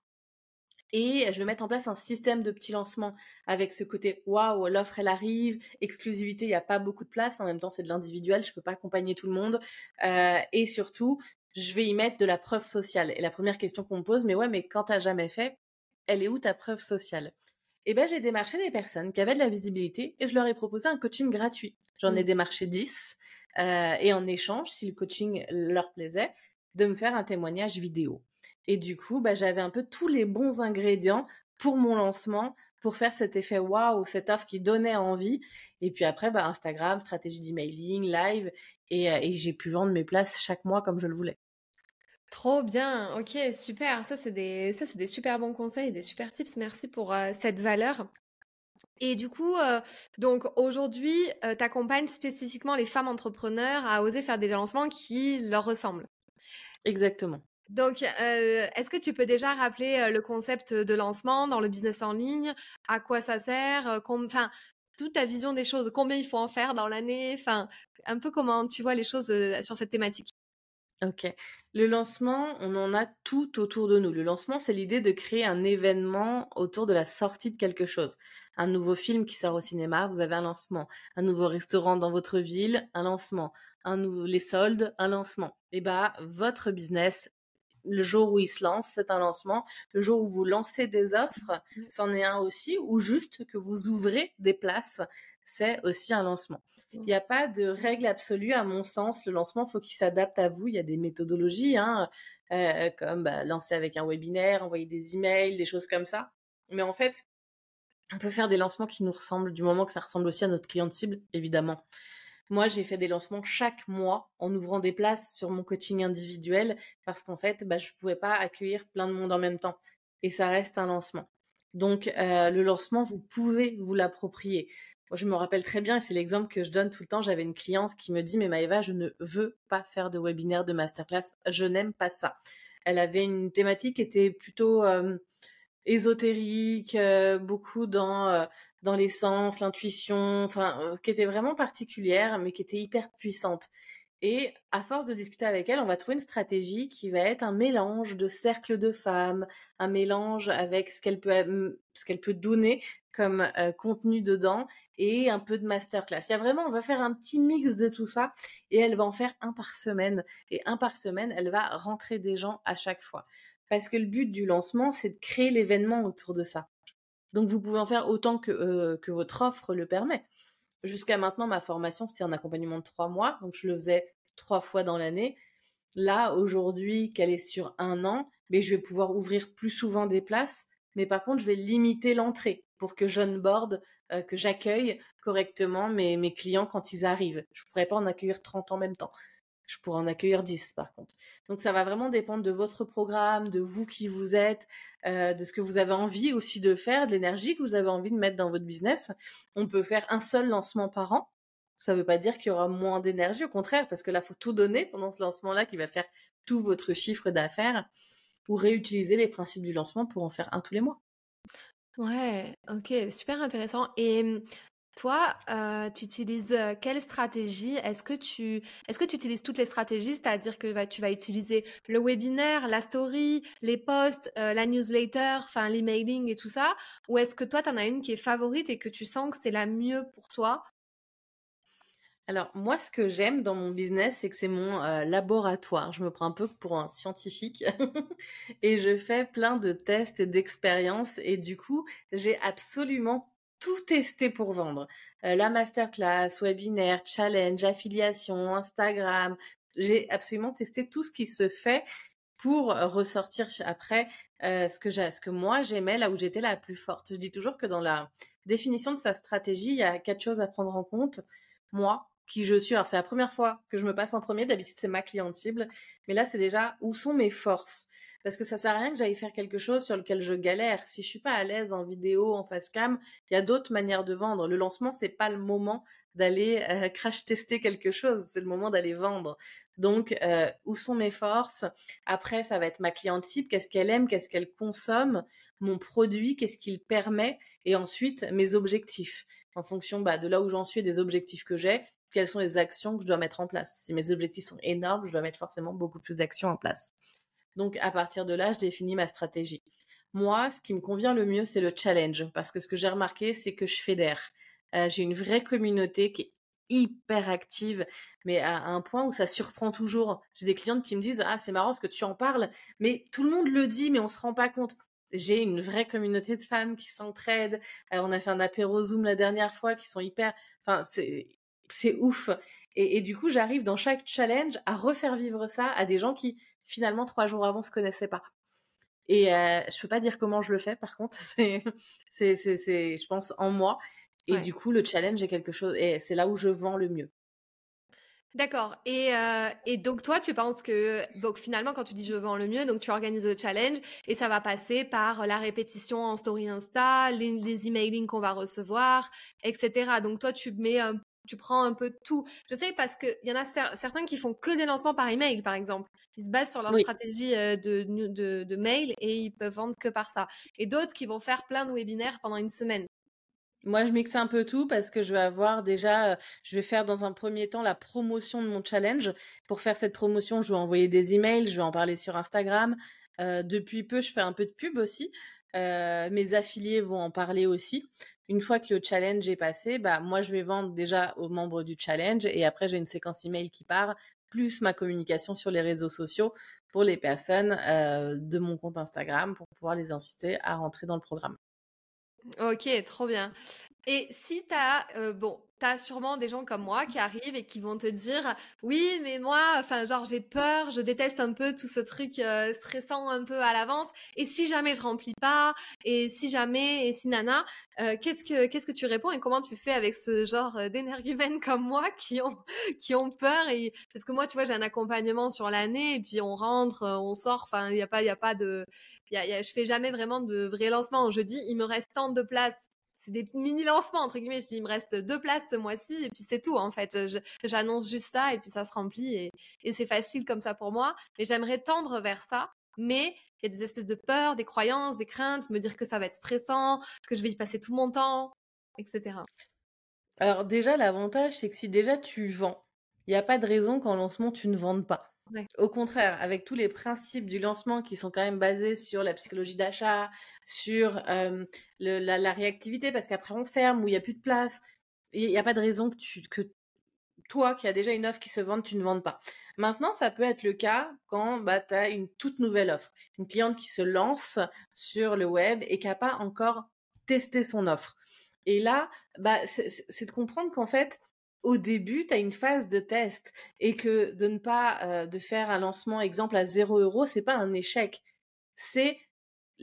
[SPEAKER 2] et je vais mettre en place un système de petits lancements avec ce côté waouh, l'offre elle arrive, exclusivité, il n'y a pas beaucoup de place, en même temps c'est de l'individuel, je peux pas accompagner tout le monde, euh, et surtout je vais y mettre de la preuve sociale. Et la première question qu'on me pose, mais ouais, mais quand t'as jamais fait, elle est où ta preuve sociale? Eh ben j'ai démarché des personnes qui avaient de la visibilité et je leur ai proposé un coaching gratuit. J'en ai mmh. démarché 10 euh, et en échange, si le coaching leur plaisait, de me faire un témoignage vidéo. Et du coup, bah, j'avais un peu tous les bons ingrédients pour mon lancement, pour faire cet effet waouh, cette offre qui donnait envie. Et puis après, bah, Instagram, stratégie d'emailing, live, et, euh, et j'ai pu vendre mes places chaque mois comme je le voulais.
[SPEAKER 1] Trop bien, ok, super. Ça, c'est des, ça, c'est des super bons conseils, des super tips. Merci pour euh, cette valeur. Et du coup, euh, donc aujourd'hui, tu accompagnes spécifiquement les femmes entrepreneurs à oser faire des lancements qui leur ressemblent.
[SPEAKER 2] Exactement.
[SPEAKER 1] Donc, euh, est-ce que tu peux déjà rappeler euh, le concept de lancement dans le business en ligne? À quoi ça sert? Euh, Enfin, toute ta vision des choses. Combien il faut en faire dans l'année? Enfin, un peu comment tu vois les choses sur cette thématique.
[SPEAKER 2] Ok. Le lancement, on en a tout autour de nous. Le lancement, c'est l'idée de créer un événement autour de la sortie de quelque chose. Un nouveau film qui sort au cinéma, vous avez un lancement. Un nouveau restaurant dans votre ville, un lancement. Un nouveau, les soldes, un lancement. Et eh bah, votre business, le jour où il se lance, c'est un lancement. Le jour où vous lancez des offres, mmh. c'en est un aussi. Ou juste que vous ouvrez des places, c'est aussi un lancement. Il n'y a pas de règle absolue, à mon sens. Le lancement, faut qu'il s'adapte à vous. Il y a des méthodologies, hein, euh, comme bah, lancer avec un webinaire, envoyer des emails, des choses comme ça. Mais en fait, on peut faire des lancements qui nous ressemblent, du moment que ça ressemble aussi à notre client cible, évidemment. Moi, j'ai fait des lancements chaque mois en ouvrant des places sur mon coaching individuel parce qu'en fait, bah, je ne pouvais pas accueillir plein de monde en même temps. Et ça reste un lancement. Donc, euh, le lancement, vous pouvez vous l'approprier je me rappelle très bien, c'est l'exemple que je donne tout le temps. J'avais une cliente qui me dit, mais Maëva, je ne veux pas faire de webinaire, de masterclass. Je n'aime pas ça. Elle avait une thématique qui était plutôt euh, ésotérique, euh, beaucoup dans euh, dans l'essence, l'intuition, enfin, qui était vraiment particulière, mais qui était hyper puissante. Et à force de discuter avec elle, on va trouver une stratégie qui va être un mélange de cercle de femmes, un mélange avec ce qu'elle peut, ce qu'elle peut donner comme euh, contenu dedans et un peu de masterclass. Il y a vraiment, on va faire un petit mix de tout ça et elle va en faire un par semaine. Et un par semaine, elle va rentrer des gens à chaque fois. Parce que le but du lancement, c'est de créer l'événement autour de ça. Donc vous pouvez en faire autant que, euh, que votre offre le permet jusqu'à maintenant, ma formation, c'était un accompagnement de trois mois. Donc, je le faisais trois fois dans l'année. Là, aujourd'hui, qu'elle est sur un an, mais je vais pouvoir ouvrir plus souvent des places. Mais par contre, je vais limiter l'entrée pour que j'onboard, euh, que j'accueille correctement mes, mes clients quand ils arrivent. Je ne pourrais pas en accueillir 30 en même temps. Je pourrais en accueillir 10 par contre. Donc ça va vraiment dépendre de votre programme, de vous qui vous êtes, euh, de ce que vous avez envie aussi de faire, de l'énergie que vous avez envie de mettre dans votre business. On peut faire un seul lancement par an. Ça ne veut pas dire qu'il y aura moins d'énergie, au contraire, parce que là, faut tout donner pendant ce lancement-là qui va faire tout votre chiffre d'affaires ou réutiliser les principes du lancement pour en faire un tous les mois.
[SPEAKER 1] Ouais, ok, super intéressant. Et toi, euh, tu utilises euh, quelle stratégie? Est-ce que tu est-ce que tu utilises toutes les stratégies, c'est-à-dire que tu vas utiliser le webinaire, la story, les posts, euh, la newsletter, l'emailing et tout ça, ou est-ce que toi tu en as une qui est favorite et que tu sens que c'est la mieux pour toi?
[SPEAKER 2] Alors moi, ce que j'aime dans mon business, c'est que c'est mon laboratoire. Je me prends un peu pour un scientifique et je fais plein de tests et d'expériences et du coup, j'ai absolument tout testé pour vendre. Euh, la masterclass, webinaire, challenge, affiliation, Instagram. J'ai absolument testé tout ce qui se fait pour ressortir après euh, ce que j'ai, ce que moi j'aimais là où j'étais la plus forte. Je dis toujours que dans la définition de sa stratégie, il y a quatre choses à prendre en compte. Moi, qui je suis. Alors c'est la première fois que je me passe en premier. D'habitude c'est ma cliente cible, mais là c'est déjà où sont mes forces. Parce que ça sert à rien que j'aille faire quelque chose sur lequel je galère. Si je suis pas à l'aise en vidéo, en face cam, il y a d'autres manières de vendre. Le lancement c'est pas le moment d'aller euh, crash tester quelque chose, c'est le moment d'aller vendre. Donc euh, où sont mes forces? Après ça va être ma cliente cible, qu'est-ce qu'elle aime, qu'est-ce qu'elle consomme, mon produit, qu'est-ce qu'il permet, et ensuite mes objectifs en fonction bah, de là où j'en suis et des objectifs que j'ai quelles sont les actions que je dois mettre en place. Si mes objectifs sont énormes, je dois mettre forcément beaucoup plus d'actions en place. Donc à partir de là, je définis ma stratégie. Moi, ce qui me convient le mieux, c'est le challenge, parce que ce que j'ai remarqué, c'est que je fédère. Euh, j'ai une vraie communauté qui est hyper active, mais à un point où ça surprend toujours. J'ai des clientes qui me disent ah c'est marrant parce que tu en parles, mais tout le monde le dit, mais on se rend pas compte. J'ai une vraie communauté de femmes qui s'entraident. Euh, on a fait un apéro Zoom la dernière fois, qui sont hyper. Enfin, c'est c'est ouf. Et, du coup, j'arrive dans chaque challenge à refaire vivre ça à des gens qui, finalement, trois jours avant, se connaissaient pas. Et euh, je peux pas dire comment je le fais, par contre, c'est, c'est, c'est, je pense, en moi. Et du coup, le challenge est quelque chose, et c'est là où je vends le mieux.
[SPEAKER 1] D'accord. Et, euh, et, donc toi, tu penses que donc finalement, quand tu dis je vends le mieux, donc tu organises le challenge et ça va passer par la répétition en story Insta, les, les emailing qu'on va recevoir, etc. Donc toi, tu mets un tu prends un peu tout. Je sais parce qu'il y en a certains qui font que des lancements par email, par exemple. Ils se basent sur leur stratégie euh, de, de, mail et ils peuvent vendre que par ça. Et d'autres qui vont faire plein de webinaires pendant une semaine.
[SPEAKER 2] Moi, je mixe un peu tout parce que je vais avoir déjà, je vais faire dans un premier temps la promotion de mon challenge. Pour faire cette promotion, je vais envoyer des emails, je vais en parler sur Instagram. depuis peu, je fais un peu de pub aussi. Mes affiliés vont en parler aussi. Une fois que le challenge est passé, bah moi je vais vendre déjà aux membres du challenge et après j'ai une séquence email qui part plus ma communication sur les réseaux sociaux pour les personnes de mon compte Instagram pour pouvoir les inciter à rentrer dans le programme.
[SPEAKER 1] Ok, trop bien. Et si tu as, bon, tu sûrement des gens comme moi qui arrivent et qui vont te dire, oui, mais moi, enfin, genre, j'ai peur, je déteste un peu tout ce truc stressant un peu à l'avance. Et si jamais je remplis pas, et si jamais, et si nana, qu'est-ce que que tu réponds et comment tu fais avec ce genre d'énergumènes comme moi qui ont qui ont peur et parce que moi, tu vois, j'ai un accompagnement sur l'année et puis on rentre, on sort, enfin, il y a pas y a pas de y a, y a, je fais jamais vraiment de vrai lancement. Je dis, il me reste tant de place c'est des mini lancements entre guillemets. Je dis, il me reste deux places ce mois-ci et puis c'est tout en fait. J'annonce juste ça et puis ça se remplit et, et c'est facile comme ça pour moi. Mais j'aimerais tendre vers ça. Mais il y a des espèces de peurs, des croyances, des craintes, me dire que ça va être stressant, que je vais y passer tout mon temps, etc.
[SPEAKER 2] Alors déjà, l'avantage, c'est que si déjà tu vends, il n'y a pas de raison qu'en lancement, tu ne vendes pas. Au contraire, avec tous les principes du lancement qui sont quand même basés sur la psychologie d'achat, sur la, réactivité, parce qu'après on ferme ou il n'y a plus de place, il n'y a pas de raison que, tu, toi qui as déjà une offre qui se vende, tu ne vendes pas. Maintenant, ça peut être le cas quand bah, tu as une toute nouvelle offre, une cliente qui se lance sur le web et qui n'a pas encore testé son offre. Et là, bah, c'est de comprendre qu'en fait, au début, tu as une phase de test et que de ne pas euh, de faire un lancement exemple à 0 euros, c'est pas un échec. C'est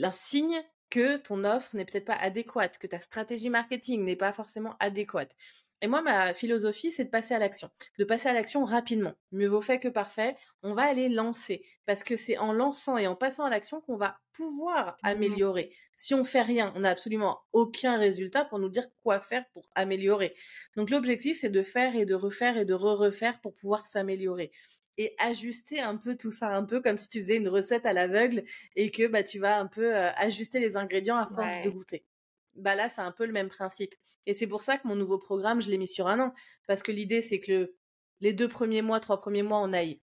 [SPEAKER 2] un signe que ton offre n'est peut-être pas adéquate, que ta stratégie marketing n'est pas forcément adéquate. Et moi, ma philosophie, c'est de passer à l'action, de passer à l'action rapidement. Mieux vaut fait que parfait. On va aller lancer parce que c'est en lançant et en passant à l'action qu'on va pouvoir mmh améliorer. Si on fait rien, on n'a absolument aucun résultat pour nous dire quoi faire pour améliorer. Donc l'objectif, c'est de faire et de refaire et de re-refaire pour pouvoir s'améliorer et ajuster un peu tout ça, un peu comme si tu faisais une recette à l'aveugle et que bah tu vas un peu euh, ajuster les ingrédients à force de goûter bah là, c'est un peu le même principe. Et c'est pour ça que mon nouveau programme, je l'ai mis sur un an. Parce que l'idée, c'est que les deux premiers mois, trois premiers mois, on aille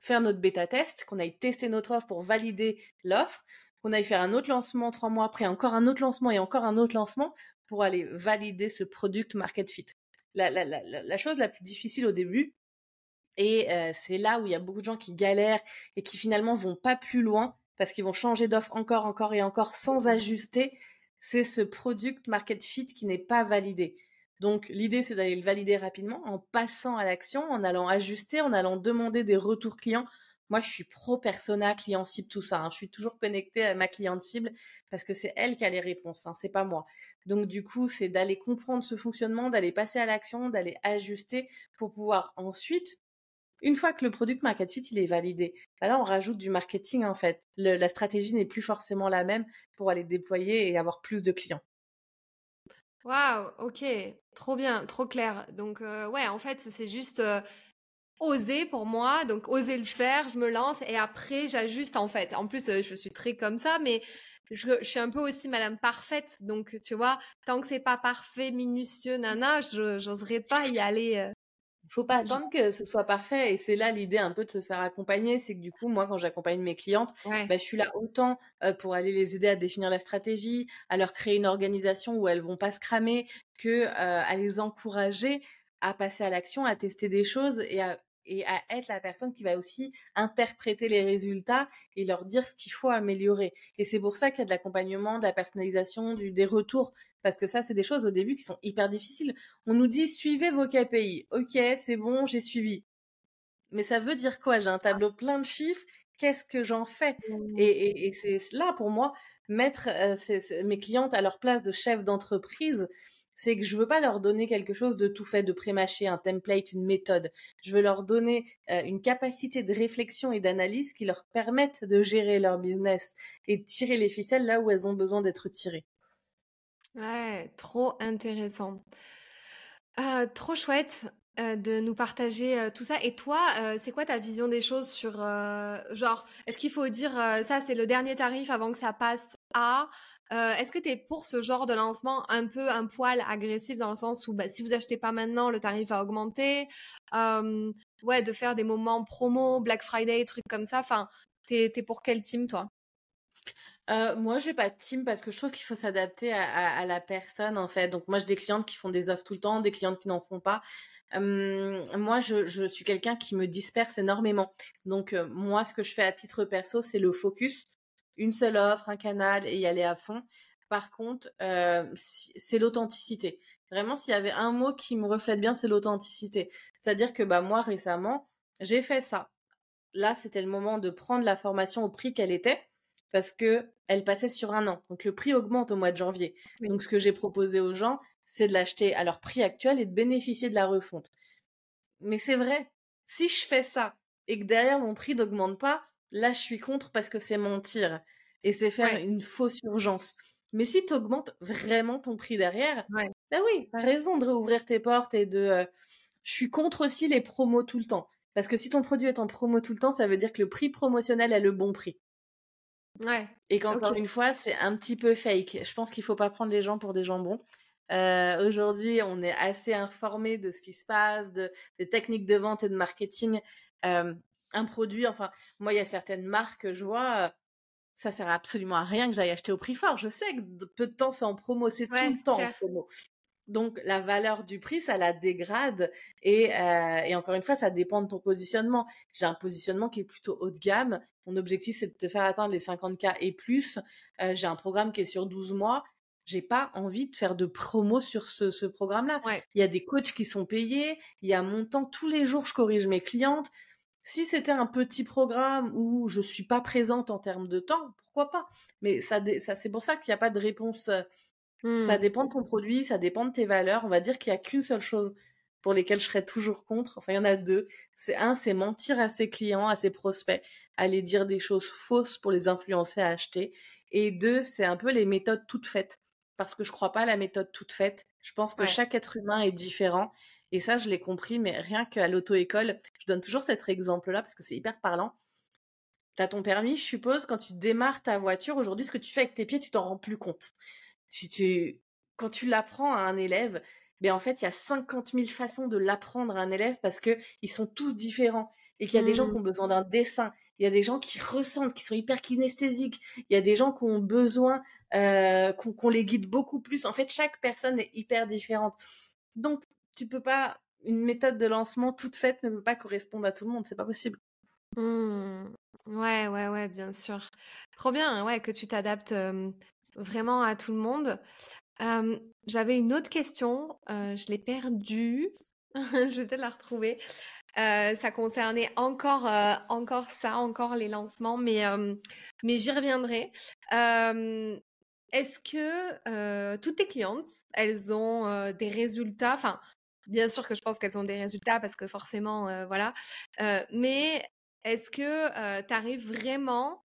[SPEAKER 2] faire notre bêta test, qu'on aille tester notre offre pour valider l'offre, qu'on aille faire un autre lancement trois mois après, encore un autre lancement et encore un autre lancement pour aller valider ce product market fit. La, la, la, la chose la plus difficile au début, et euh, c'est là où il y a beaucoup de gens qui galèrent et qui finalement vont pas plus loin parce qu'ils vont changer d'offre encore, encore et encore sans ajuster c'est ce product market fit qui n'est pas validé. Donc l'idée c'est d'aller le valider rapidement en passant à l'action, en allant ajuster, en allant demander des retours clients. Moi, je suis pro persona, client cible, tout ça. Hein. Je suis toujours connectée à ma cliente cible parce que c'est elle qui a les réponses, hein, c'est pas moi. Donc du coup, c'est d'aller comprendre ce fonctionnement, d'aller passer à l'action, d'aller ajuster pour pouvoir ensuite une fois que le product market fit il est validé, là on rajoute du marketing en fait. la stratégie n'est plus forcément la même pour aller déployer et avoir plus de clients.
[SPEAKER 1] Waouh, ok, trop bien, trop clair. Donc euh, ouais, en fait c'est juste euh, oser pour moi, donc oser le faire, je me lance et après j'ajuste en fait. En plus euh, je suis très comme ça, mais je, suis un peu aussi Madame parfaite, donc tu vois, tant que c'est pas parfait, minutieux, nana, je n'oserais pas y aller
[SPEAKER 2] il faut pas attendre que ce soit parfait et c'est là l'idée un peu de se faire accompagner c'est que du coup moi quand j'accompagne mes clientes bah, je suis là autant pour aller les aider à définir la stratégie à leur créer une organisation où elles vont pas se cramer que à les encourager à passer à l'action à tester des choses et à et à être la personne qui va aussi interpréter les résultats et leur dire ce qu'il faut améliorer. Et c'est pour ça qu'il y a de l'accompagnement, de la personnalisation, du, des retours, parce que ça, c'est des choses au début qui sont hyper difficiles. On nous dit suivez vos KPI. Ok, c'est bon, j'ai suivi. Mais ça veut dire quoi? J'ai un tableau plein de chiffres. Qu'est-ce que j'en fais? Mmh. Et, et, c'est là pour moi mettre euh, mes clientes à leur place de chef d'entreprise c'est que je veux pas leur donner quelque chose de tout fait, de prémâché, un template, une méthode. Je veux leur donner euh, une capacité de réflexion et d'analyse qui leur permettent de gérer leur business et de tirer les ficelles là où elles ont besoin d'être tirées.
[SPEAKER 1] Ouais, trop intéressant. Euh, trop chouette euh, de nous partager tout ça. Et toi, c'est quoi ta vision des choses sur genre, est-ce qu'il faut dire ça c'est le dernier tarif avant que ça passe à Est-ce que tu es pour ce genre de lancement un peu un poil agressif dans le sens où bah, si vous achetez pas maintenant, le tarif va augmenter? Ouais, de faire des moments promo, Black Friday, trucs comme ça. Enfin, t'es es pour quel team, toi?
[SPEAKER 2] Euh, moi, j'ai pas de team parce que je trouve qu'il faut s'adapter à, la personne en fait. Donc moi, j'ai des clientes qui font des offres tout le temps, des clientes qui n'en font pas. moi, je, suis quelqu'un qui me disperse énormément. Donc moi, ce que je fais à titre perso, c'est le focus, une seule offre, un canal et y aller à fond. Par contre, c'est l'authenticité. Vraiment, s'il y avait un mot qui me reflète bien, c'est l'authenticité. C'est-à-dire que bah moi récemment, j'ai fait ça. Là, c'était le moment de prendre la formation au prix qu'elle était parce que elle passait sur un an. Donc le prix augmente au mois de janvier. Donc ce que j'ai proposé aux gens, c'est de l'acheter à leur prix actuel et de bénéficier de la refonte. Mais c'est vrai, si je fais ça et que derrière mon prix n'augmente pas, là je suis contre parce que c'est mentir et c'est faire une fausse urgence. Mais si tu augmentes vraiment ton prix derrière, ouais. bah oui, t'as raison de réouvrir tes portes et de. Euh, je suis contre aussi les promos tout le temps. Parce que si ton produit est en promo tout le temps, ça veut dire que le prix promotionnel est le bon prix.
[SPEAKER 1] Ouais.
[SPEAKER 2] Et qu'encore une fois, c'est un petit peu fake. Je pense qu'il faut pas prendre les gens pour des jambons. Euh, Aujourd'hui, on est assez informé de ce qui se passe, de, des techniques de vente et de marketing. Euh, un produit, enfin, moi, il y a certaines marques, je vois, ça sert absolument à rien que j'aille acheter au prix fort. Je sais que peu de temps c'est en promo, c'est tout le temps en promo. Donc la valeur du prix, ça la dégrade et, euh, et encore une fois, ça dépend de ton positionnement. J'ai un positionnement qui est plutôt haut de gamme. Mon objectif, c'est de te faire atteindre les 50K et plus. Euh, j'ai un programme qui est sur 12 mois. J'ai pas envie de faire de promo sur ce, ce programme-là. Il y a des coachs qui sont payés. Il y a mon temps. Tous les jours, je corrige mes clientes. Si c'était un petit programme où je suis pas présente en termes de temps, pourquoi pas? Mais ça, ça c'est pour ça qu'il n'y a pas de réponse. Ça mmh. dépend de ton produit, ça dépend de tes valeurs. On va dire qu'il y a qu'une seule chose pour lesquelles je serais toujours contre. Enfin, il y en a deux. C'est un, c'est mentir à ses clients, à ses prospects, aller dire des choses fausses pour les influencer à acheter. Et deux, c'est un peu les méthodes toutes faites. Parce que je crois pas à la méthode toute faite. Je pense que chaque être humain est différent et ça, je l'ai compris, mais rien qu'à l'auto-école, je donne toujours cet exemple-là parce que c'est hyper parlant. Tu as ton permis, je suppose, quand tu démarres ta voiture, aujourd'hui, ce que tu fais avec tes pieds, tu t'en rends plus compte. Si tu... Quand tu l'apprends à un élève, mais ben, en fait, il y a 50 000 façons de l'apprendre à un élève parce que ils sont tous différents et qu'il y a des gens qui ont mmh. besoin d'un dessin, il y a des gens qui ressentent, qui sont hyper kinesthésiques, il y a des gens qui ont besoin euh, qu'on les guide beaucoup plus. En fait, chaque personne est hyper différente. Donc, tu peux pas une méthode de lancement toute faite ne peut pas correspondre à tout le monde, c'est pas possible.
[SPEAKER 1] Mmh. Ouais, ouais, ouais, bien sûr. Trop bien, hein, ouais, que tu t'adaptes vraiment à tout le monde. J'avais une autre question, je l'ai perdue. je vais peut-être la retrouver. ça concernait encore, encore ça, encore les lancements, mais, mais j'y reviendrai. Est-ce que toutes tes clientes, elles ont des résultats, enfin, Bien sûr que je pense qu'elles ont des résultats parce que forcément, euh, voilà. Euh, mais est-ce que euh, tu arrives vraiment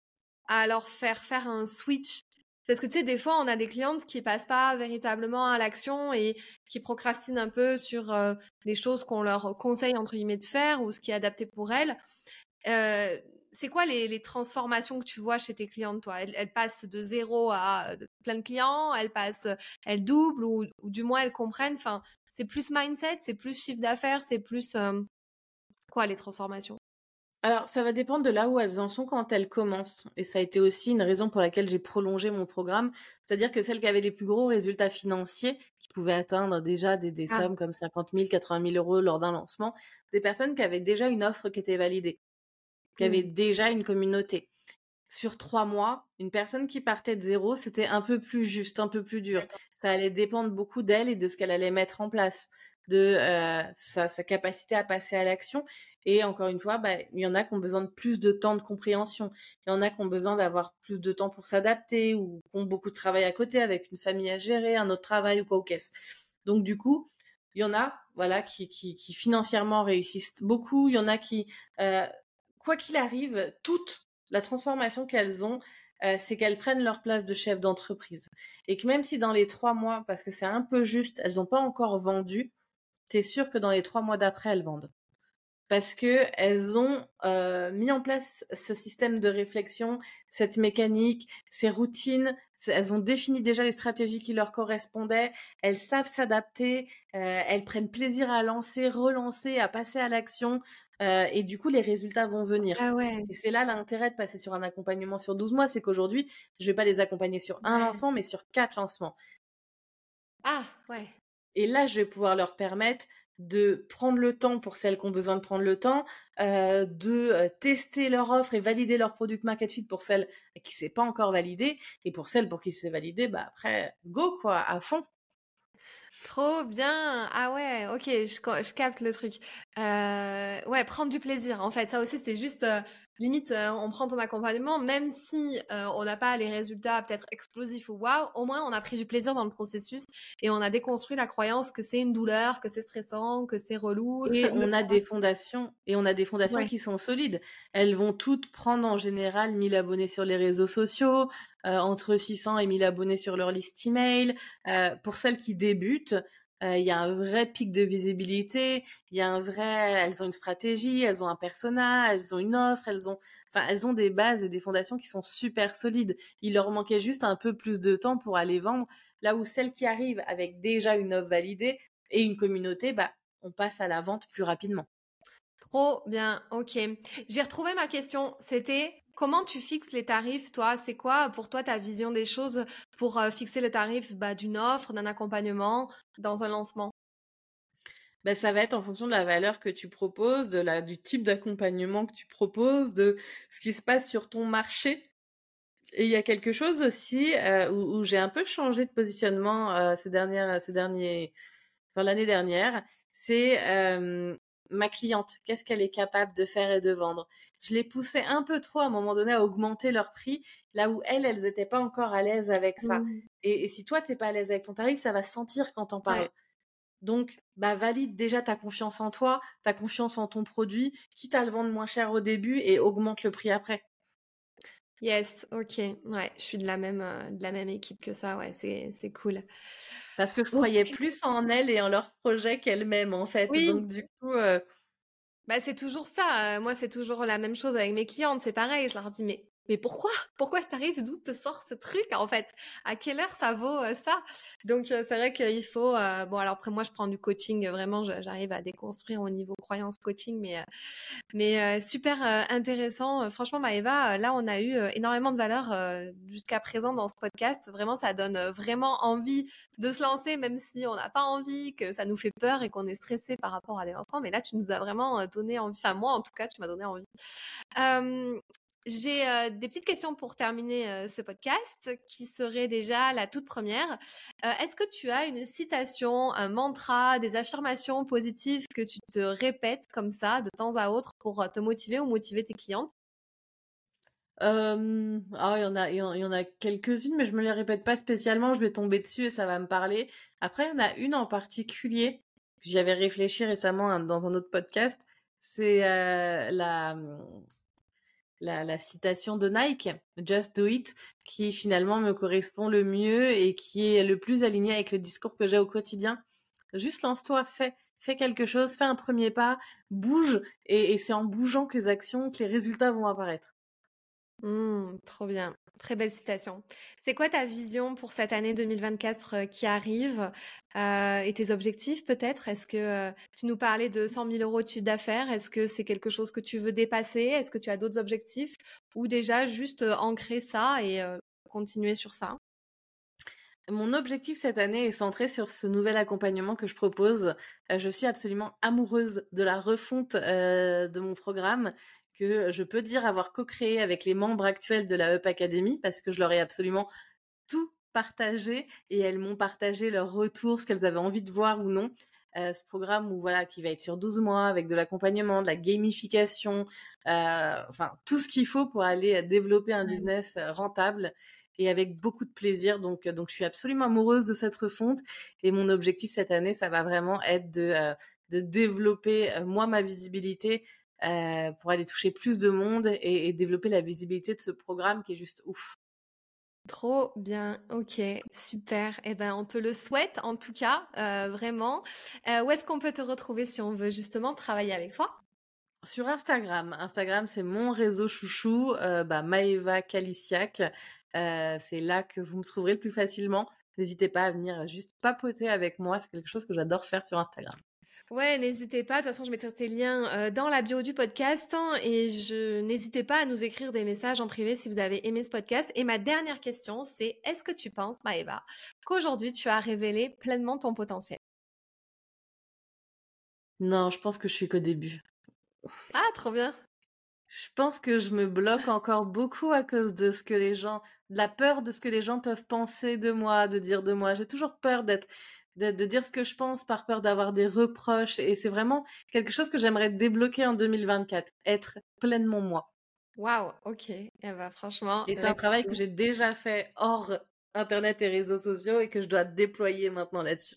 [SPEAKER 1] à leur faire faire un switch? Parce que tu sais, des fois, on a des clientes qui passent pas véritablement à l'action et qui procrastinent un peu sur les choses qu'on leur conseille, entre guillemets, de faire ou ce qui est adapté pour elles. c'est quoi les, transformations que tu vois chez tes clientes, toi? Elles, passent de zéro à plein de clients, elles passent, elles doublent ou, du moins elles comprennent. Enfin, c'est plus mindset, c'est plus chiffre d'affaires, c'est plus euh, quoi les transformations?
[SPEAKER 2] Alors, ça va dépendre de là où elles en sont quand elles commencent. Et ça a été aussi une raison pour laquelle j'ai prolongé mon programme. C'est-à-dire que celles qui avaient les plus gros résultats financiers, qui pouvaient atteindre déjà des, des ah. sommes comme 50 000, 80 000 euros lors d'un lancement, des personnes qui avaient déjà une offre qui était validée, qui avaient mmh. déjà une communauté. Sur trois mois, une personne qui partait de zéro, c'était un peu plus juste, un peu plus dur ça allait dépendre beaucoup d'elle et de ce qu'elle allait mettre en place, de euh, sa, capacité à passer à l'action. Et encore une fois, bah, il y en a qui ont besoin de plus de temps de compréhension. Il y en a qui ont besoin d'avoir plus de temps pour s'adapter ou qui ont beaucoup de travail à côté avec une famille à gérer, un autre travail ou quoi au caisse. Donc du coup, il y en a, voilà, qui, qui, qui financièrement réussissent beaucoup. Il y en a qui, euh, quoi qu'il arrive, toute la transformation qu'elles ont, euh, c'est qu'elles prennent leur place de chef d'entreprise. Et que même si dans les trois mois, parce que c'est un peu juste, elles n'ont pas encore vendu, t'es sûr que dans les trois mois d'après, elles vendent. parce que elles ont euh, mis en place ce système de réflexion, cette mécanique, ces routines. Elles ont défini déjà les stratégies qui leur correspondaient. Elles savent s'adapter. Euh, elles prennent plaisir à lancer, relancer, à passer à l'action. Euh, et du coup, les résultats vont venir.
[SPEAKER 1] Ah ouais.
[SPEAKER 2] Et c'est là l'intérêt de passer sur un accompagnement sur 12 mois, c'est qu'aujourd'hui, je vais pas les accompagner sur un lancement, mais sur quatre lancements.
[SPEAKER 1] Ah ouais.
[SPEAKER 2] Et là, je vais pouvoir leur permettre de prendre le temps pour celles qui ont besoin de prendre le temps, euh, de euh, tester leur offre et valider leur product market fit pour celles qui s'est pas encore validé et pour celles pour qui c'est validé, bah après go quoi, à fond.
[SPEAKER 1] Trop bien. Ah ouais, ok, je, capte le truc. Euh, ouais, prendre du plaisir. En fait, ça aussi, c'est juste limite, euh, on prend ton accompagnement, même si euh, on n'a pas les résultats peut-être explosifs ou waouh, au moins on a pris du plaisir dans le processus et on a déconstruit la croyance que c'est une douleur, que c'est stressant, que c'est relou.
[SPEAKER 2] Et on a des fondations et on a des fondations qui sont solides. Elles vont toutes prendre en général 1000 abonnés sur les réseaux sociaux, euh, entre 600 et 1000 abonnés sur leur liste email. pour celles qui débutent, euh, il y a un vrai pic de visibilité, il y a un vrai, elles ont une stratégie, elles ont un persona, elles ont une offre, elles ont, enfin, elles ont des bases et des fondations qui sont super solides. Il leur manquait juste un peu plus de temps pour aller vendre. Là où celles qui arrivent avec déjà une offre validée et une communauté, bah, on passe à la vente plus rapidement.
[SPEAKER 1] Trop bien, ok. J'ai retrouvé ma question. C'était Comment tu fixes les tarifs, toi? C'est quoi pour toi ta vision des choses pour euh, fixer le tarif bah, d'une offre, d'un accompagnement dans un lancement?
[SPEAKER 2] Ben, ça va être en fonction de la valeur que tu proposes, de la, du type d'accompagnement que tu proposes, de ce qui se passe sur ton marché. Et il y a quelque chose aussi euh, où, j'ai un peu changé de positionnement euh, ces dernières, ces derniers, enfin l'année dernière. C'est ma cliente, qu'est-ce qu'elle est capable de faire et de vendre? Je les poussais un peu trop à un moment donné à augmenter leur prix, là où elles, elles n'étaient pas encore à l'aise avec ça. Mmh. Et, si toi, t'es pas à l'aise avec ton tarif, ça va se sentir quand t'en parles. Donc, bah, valide déjà ta confiance en toi, ta confiance en ton produit, quitte à le vendre moins cher au début et augmente le prix après.
[SPEAKER 1] Yes, ok. Ouais, je suis de la même, euh, de la même équipe que ça. Ouais, c'est, c'est cool.
[SPEAKER 2] Parce que je croyais plus en elles et en leur projet qu'elles-mêmes, en fait. Donc, du coup. Euh
[SPEAKER 1] bah, c'est toujours ça. Euh, moi, c'est toujours la même chose avec mes clientes. C'est pareil. Je leur dis, mais mais pourquoi? Pourquoi ça t'arrive D'où te sort ce truc en fait? À quelle heure ça vaut euh, ça? Donc euh, c'est vrai qu'il faut. Euh, bon alors après moi je prends du coaching vraiment, j'arrive à déconstruire au niveau croyance coaching, mais mais super intéressant. Franchement Maëva, là on a eu énormément de valeur jusqu'à présent dans ce podcast. Vraiment ça donne vraiment envie de se lancer, même si on n'a pas envie, que ça nous fait peur et qu'on est stressé par rapport à des lancements. Mais là tu nous as vraiment donné envie. Enfin moi en tout cas tu m'as donné envie. J'ai euh, des petites questions pour terminer euh, ce podcast, qui serait déjà la toute première. Euh, est-ce que tu as une citation, un mantra, des affirmations positives que tu te répètes comme ça de temps à autre pour te motiver ou motiver tes clientes?
[SPEAKER 2] Ah, il y en a, quelques-unes, mais je me les répète pas spécialement. Je vais tomber dessus et ça va me parler. Après, il y en a une en particulier. J'y avais réfléchi récemment hein, dans un autre podcast. C'est la la, citation de Nike, Just Do It, qui finalement me correspond le mieux et qui est le plus aligné avec le discours que j'ai au quotidien. Juste lance-toi, fais, fais quelque chose, fais un premier pas, bouge, et, c'est en bougeant que les actions, que les résultats vont apparaître.
[SPEAKER 1] Mmh, trop bien. Très belle citation. C'est quoi ta vision pour cette année 2024 euh, qui arrive euh, et tes objectifs peut-être? Est-ce que euh, tu nous parlais de 100 000 euros de chiffre d'affaires. Est-ce que c'est quelque chose que tu veux dépasser? Est-ce que tu as d'autres objectifs? Ou déjà juste ancrer ça et continuer sur ça?
[SPEAKER 2] Mon objectif cette année est centré sur ce nouvel accompagnement que je propose. je suis absolument amoureuse de la refonte de mon programme que je peux dire avoir co-créé avec les membres actuels de la Up Academy parce que je leur ai absolument tout partagé et elles m'ont partagé leur retour, ce qu'elles avaient envie de voir ou non. Euh, ce programme où voilà qui va être sur 12 mois avec de l'accompagnement, de la gamification, euh, enfin tout ce qu'il faut pour aller développer un business euh, rentable et avec beaucoup de plaisir. Donc donc je suis absolument amoureuse de cette refonte et mon objectif cette année ça va vraiment être de de développer moi ma visibilité euh, pour aller toucher plus de monde et, développer la visibilité de ce programme qui est juste ouf.
[SPEAKER 1] Trop bien, ok, super. Eh ben, on te le souhaite en tout cas, euh, vraiment. Euh, où est-ce qu'on peut te retrouver si on veut justement travailler avec toi?
[SPEAKER 2] Sur Instagram. Instagram, c'est mon réseau chouchou, bah, Maeva Kalisiak. C'est là que vous me trouverez le plus facilement. N'hésitez pas à venir juste papoter avec moi. C'est quelque chose que j'adore faire sur Instagram.
[SPEAKER 1] Ouais, n'hésitez pas. De toute façon, je mettrai tes liens euh, dans la bio du podcast. Hein, et je n'hésitez pas à nous écrire des messages en privé si vous avez aimé ce podcast. Et ma dernière question, c'est est-ce que tu penses, Maëva, qu'aujourd'hui tu as révélé pleinement ton potentiel?
[SPEAKER 2] Non, je pense que je suis qu'au début.
[SPEAKER 1] Ah, trop bien.
[SPEAKER 2] Je pense que je me bloque encore beaucoup à cause de ce que les gens, de la peur de ce que les gens peuvent penser de moi, de dire de moi. J'ai toujours peur d'être, de, dire ce que je pense par peur d'avoir des reproches. Et c'est vraiment quelque chose que j'aimerais débloquer en 2024, être pleinement moi.
[SPEAKER 1] Waouh, ok. Et eh ben, franchement.
[SPEAKER 2] Et c'est un travail que j'ai déjà fait hors Internet et réseaux sociaux et que je dois déployer maintenant là-dessus.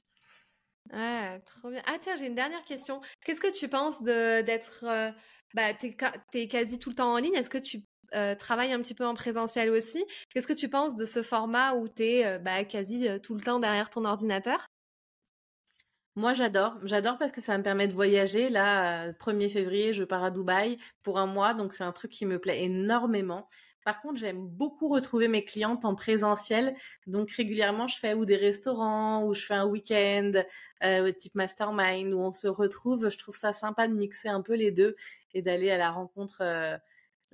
[SPEAKER 1] Ah, trop bien. Ah tiens, j'ai une dernière question. Qu'est-ce que tu penses d'être... Euh, bah, tu es, quasi tout le temps en ligne. Est-ce que tu euh, travailles un petit peu en présentiel aussi? Qu'est-ce que tu penses de ce format où tu es euh, bah, quasi tout le temps derrière ton ordinateur?
[SPEAKER 2] Moi, j'adore. J'adore parce que ça me permet de voyager. Là, 1er février, je pars à Dubaï pour un mois, donc c'est un truc qui me plaît énormément. Par contre, j'aime beaucoup retrouver mes clientes en présentiel. Donc régulièrement, je fais ou des restaurants, ou je fais un week-end, euh, type mastermind, où on se retrouve. Je trouve ça sympa de mixer un peu les deux et d'aller à la rencontre euh,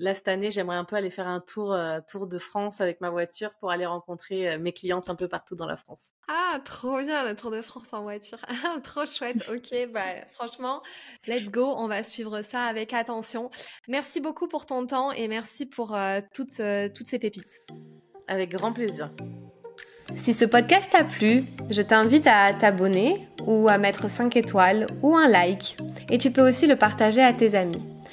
[SPEAKER 2] Là, cette année, j'aimerais un peu aller faire un tour, euh, tour de France avec ma voiture pour aller rencontrer euh, mes clientes un peu partout dans la France.
[SPEAKER 1] Ah, trop bien le Tour de France en voiture. trop chouette. Ok, bah, franchement, let's go. On va suivre ça avec attention. Merci beaucoup pour ton temps et merci pour euh, toutes, toutes ces pépites.
[SPEAKER 2] Avec grand plaisir.
[SPEAKER 1] Si ce podcast t'a plu, je t'invite à t'abonner ou à mettre 5 étoiles ou un like. Et tu peux aussi le partager à tes amis.